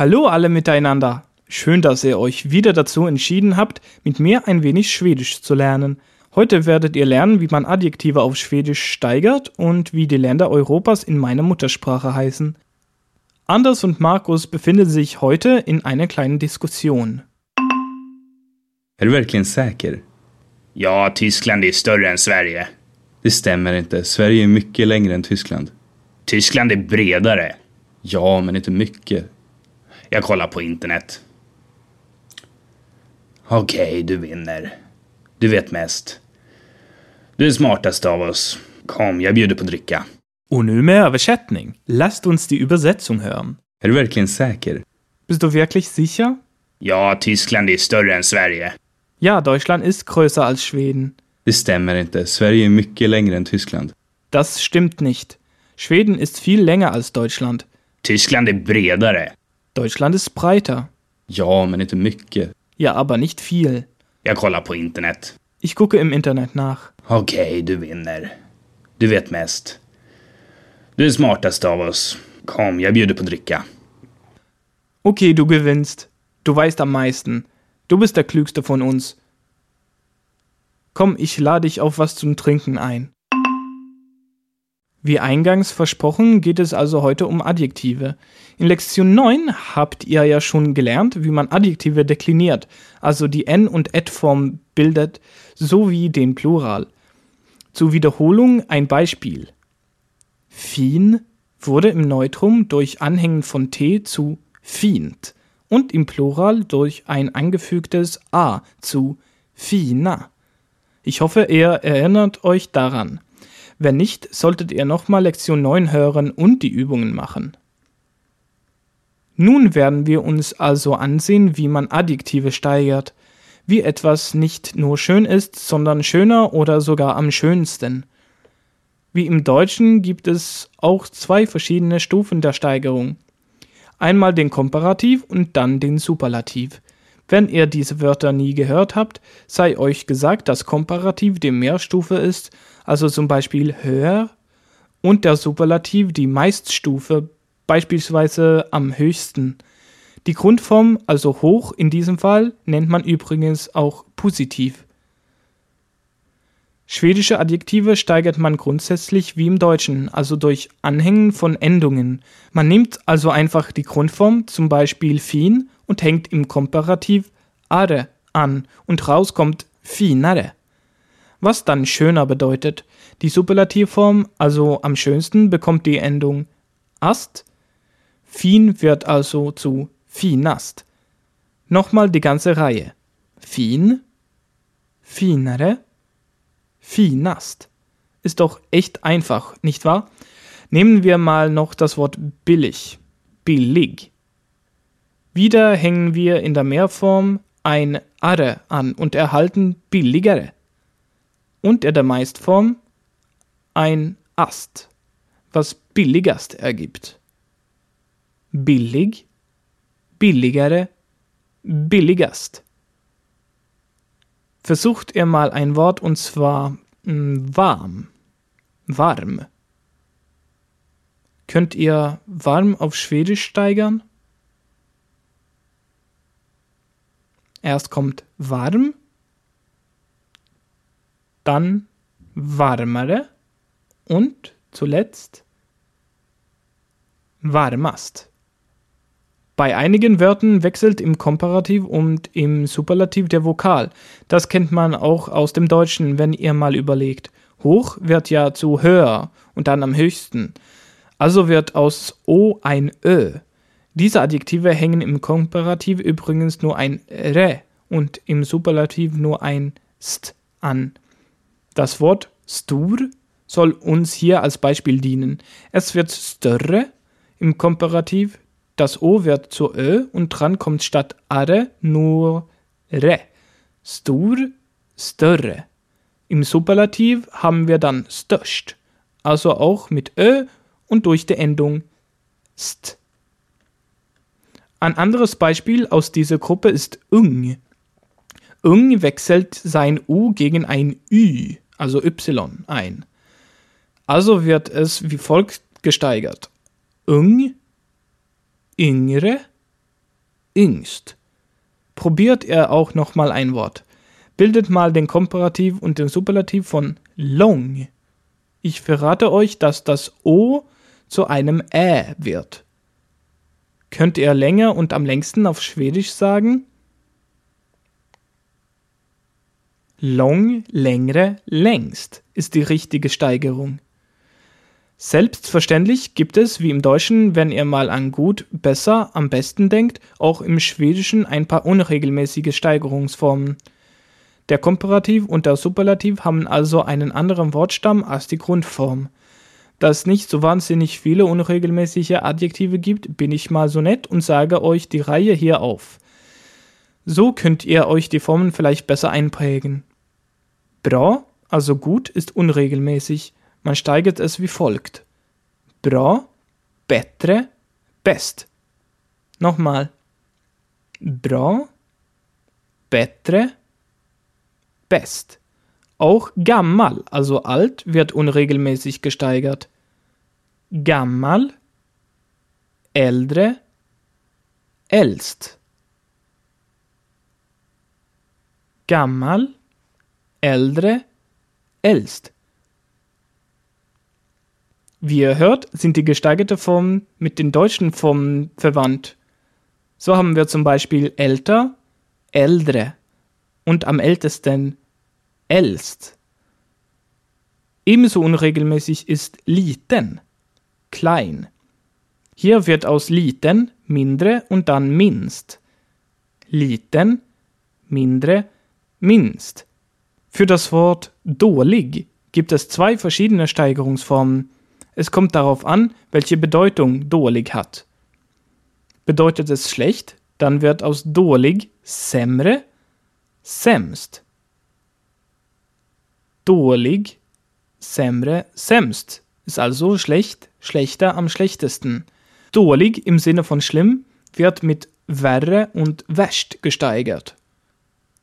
Hallo alle miteinander. Schön, dass ihr euch wieder dazu entschieden habt, mit mir ein wenig Schwedisch zu lernen. Heute werdet ihr lernen, wie man Adjektive auf Schwedisch steigert und wie die Länder Europas in meiner Muttersprache heißen. Anders und Markus befinden sich heute in einer kleinen Diskussion. Är du verkligen säker? Ja, Tyskland är större än Sverige. Det stämmer inte. Sverige är mycket längre än Tyskland. Tyskland är bredare. Ja, men inte mycket. Jag kollar på internet. Okej, du vinner. Du vet mest. Du är smartast av oss. Kom, jag bjuder på dricka. Und nu med Översättning. Lasst uns die Übersetzung hören. Är du verkligen säker? Bist du wirklich sicher? Ja, Tyskland är större än Sverige. Ja, Deutschland ist größer als Schweden. Det stämmer inte. Sverige är mycket längre än Tyskland. Das stimmt nicht. Schweden ist viel länger als Deutschland. Tyskland är bredare. Deutschland ist breiter. Ja, men inte mycket. Ja, aber nicht viel. Jag kollar på internet. Ich gucke im Internet nach. Okej, du vinner. Du vet mest. Du är smartast av oss. Kom, jag bjuder på dricka. Okay, du gewinnst. Du weißt am meisten. Du bist der Klügste von uns. Komm, ich lade dich auf was zum Trinken ein. Wie eingangs versprochen, geht es also heute um Adjektive. In Lektion 9 habt ihr ja schon gelernt, wie man Adjektive dekliniert, also die N- und Et-Form bildet, sowie den Plural. Zur Wiederholung ein Beispiel. Fin wurde im Neutrum durch Anhängen von T zu fint und im Plural durch ein angefügtes A zu fina. Ich hoffe, ihr erinnert euch daran. Wenn nicht, solltet ihr nochmal Lektion 9 hören und die Übungen machen. Nun werden wir uns also ansehen, wie man Adjektive steigert, wie etwas nicht nur schön ist, sondern schöner oder sogar am schönsten. Wie im Deutschen gibt es auch zwei verschiedene Stufen der Steigerung. Einmal den Komparativ und dann den Superlativ. Wenn ihr diese Wörter nie gehört habt, sei euch gesagt, dass Komparativ die Mehrstufe ist, also zum Beispiel höher, und der Superlativ die Meiststufe, beispielsweise am höchsten. Die Grundform, also hoch in diesem Fall, nennt man übrigens auch positiv. Schwedische Adjektive steigert man grundsätzlich wie im Deutschen, also durch Anhängen von Endungen. Man nimmt also einfach die Grundform, zum Beispiel fin, und hängt im Komparativ are an und raus kommt finare. Was dann schöner bedeutet. Die Superlativform, also am schönsten, bekommt die Endung ast. Fin wird also zu finast. Nochmal die ganze Reihe. Fin, finare, finast. Ist doch echt einfach, nicht wahr? Nehmen wir mal noch das Wort billig. Billig. Wieder hängen wir in der Mehrform ein arre an und erhalten billigere. Und in der Meistform ein ast, was billigast ergibt. Billig, billigere, billigast. Versucht ihr mal ein Wort und zwar mh, warm. Warm. Könnt ihr warm auf Schwedisch steigern? Erst kommt warm, dann warmere und zuletzt warmast. Bei einigen Wörtern wechselt im Komparativ und im Superlativ der Vokal. Das kennt man auch aus dem Deutschen, wenn ihr mal überlegt. Hoch wird ja zu höher und dann am höchsten. Also wird aus O ein Ö. Diese Adjektive hängen im Komparativ übrigens nur ein re und im Superlativ nur ein st an. Das Wort stur soll uns hier als Beispiel dienen. Es wird större im Komparativ, das O wird zu Ö und dran kommt statt are nur re. Stur, större. Im Superlativ haben wir dann störst, also auch mit Ö und durch die Endung st. Ein anderes Beispiel aus dieser Gruppe ist ung. Ung wechselt sein U gegen ein Ü, also Y, ein. Also wird es wie folgt gesteigert. Ung, yngre, yngst. Probiert er auch nochmal ein Wort. Bildet mal den Komparativ und den Superlativ von long. Ich verrate euch, dass das O zu einem Ä wird. Könnt ihr länger und am längsten auf Schwedisch sagen? Long, längere, längst ist die richtige Steigerung. Selbstverständlich gibt es, wie im Deutschen, wenn ihr mal an gut, besser, am besten denkt, auch im Schwedischen ein paar unregelmäßige Steigerungsformen. Der Komparativ und der Superlativ haben also einen anderen Wortstamm als die Grundform. Da es nicht so wahnsinnig viele unregelmäßige Adjektive gibt, bin ich mal so nett und sage euch die Reihe hier auf. So könnt ihr euch die Formen vielleicht besser einprägen. Bra, also gut, ist unregelmäßig. Man steigert es wie folgt. Bra, bättre, best. Nochmal. Bra, bättre, best. Auch gammal, also alt, wird unregelmäßig gesteigert. Gammal, äldre, äldst. Gammal, äldre, äldst. Wie ihr hört, sind die gesteigerte Formen mit den deutschen Formen verwandt. So haben wir zum Beispiel älter, äldre und am ältesten älst. Ebenso unregelmäßig ist liten, klein. Hier wird aus liten mindre und dann minst. Liten, mindre, minst. Für das Wort dålig gibt es zwei verschiedene Steigerungsformen. Es kommt darauf an, welche Bedeutung dålig hat. Bedeutet es schlecht, dann wird aus dålig sämre, sämst. Dålig, sämre, sämst ist also schlecht, schlechter am schlechtesten. Dålig im Sinne von schlimm wird mit värre und värst gesteigert.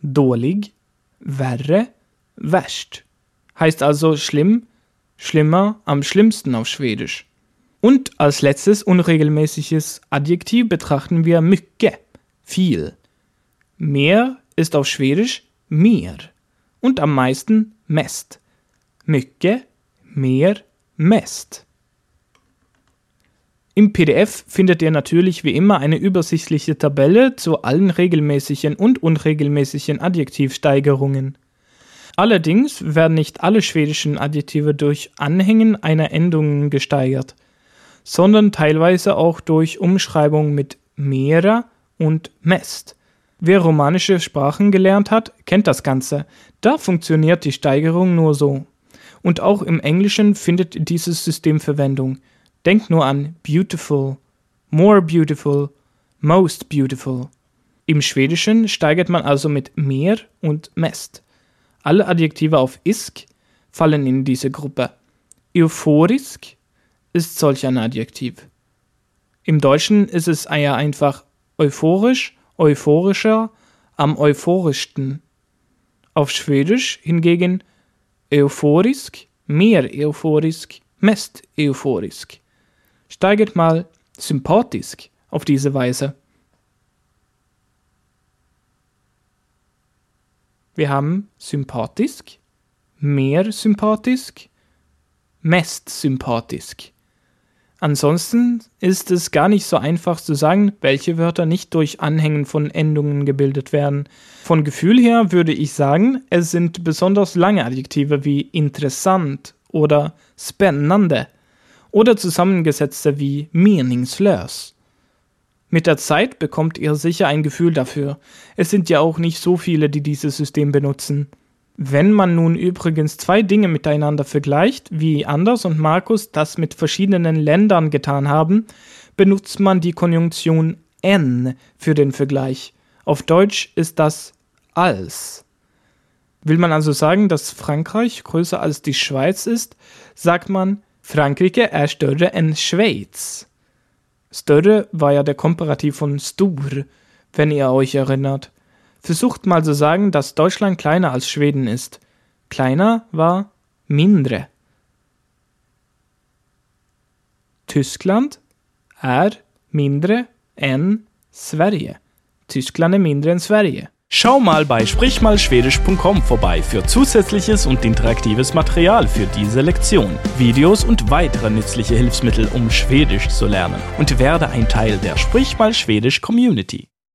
Dålig, värre, värst. Heißt also schlimm, schlimmer, am schlimmsten auf Schwedisch. Und als letztes unregelmäßiges Adjektiv betrachten wir mycket, viel. Mehr ist auf Schwedisch mer und am meisten mest. Mycket, mehr, mest. Im PDF findet ihr natürlich wie immer eine übersichtliche Tabelle zu allen regelmäßigen und unregelmäßigen Adjektivsteigerungen. Allerdings werden nicht alle schwedischen Adjektive durch Anhängen einer Endung gesteigert, sondern teilweise auch durch Umschreibung mit mera und mest. Wer romanische Sprachen gelernt hat, kennt das Ganze. Da funktioniert die Steigerung nur so. Und auch im Englischen findet dieses System Verwendung. Denkt nur an beautiful, more beautiful, most beautiful. Im Schwedischen steigert man also mit mehr und mest. Alle Adjektive auf isk fallen in diese Gruppe. Euphorisk ist solch ein Adjektiv. Im Deutschen ist es eher einfach euphorisch, euphorischer, am euphorischsten. Auf Schwedisch hingegen euphorisk, mehr euphorisk, mest euphorisk. Steigert mal sympathisk auf diese Weise. Wir haben sympathisk, mehr sympathisk, mest sympathisk. Ansonsten ist es gar nicht so einfach zu sagen, welche Wörter nicht durch Anhängen von Endungen gebildet werden. Von Gefühl her würde ich sagen, es sind besonders lange Adjektive wie interessant oder spännande oder zusammengesetzte wie meningslös. Mit der Zeit bekommt ihr sicher ein Gefühl dafür. Es sind ja auch nicht so viele, die dieses System benutzen. Wenn man nun übrigens zwei Dinge miteinander vergleicht, wie Anders und Markus das mit verschiedenen Ländern getan haben, benutzt man die Konjunktion n für den Vergleich. Auf Deutsch ist das als. Will man also sagen, dass Frankreich größer als die Schweiz ist, sagt man Frankrike är större än Schweiz. Större war ja der Komparativ von stur, wenn ihr euch erinnert. Versucht mal zu sagen, dass Deutschland kleiner als Schweden ist. Kleiner war mindre. Tyskland är mindre än Sverige. Tyskland är mindre än Sverige. Schau mal bei sprichmalschwedisch.com vorbei für zusätzliches und interaktives Material für diese Lektion, Videos und weitere nützliche Hilfsmittel, um Schwedisch zu lernen und werde ein Teil der Sprich mal Schwedisch Community.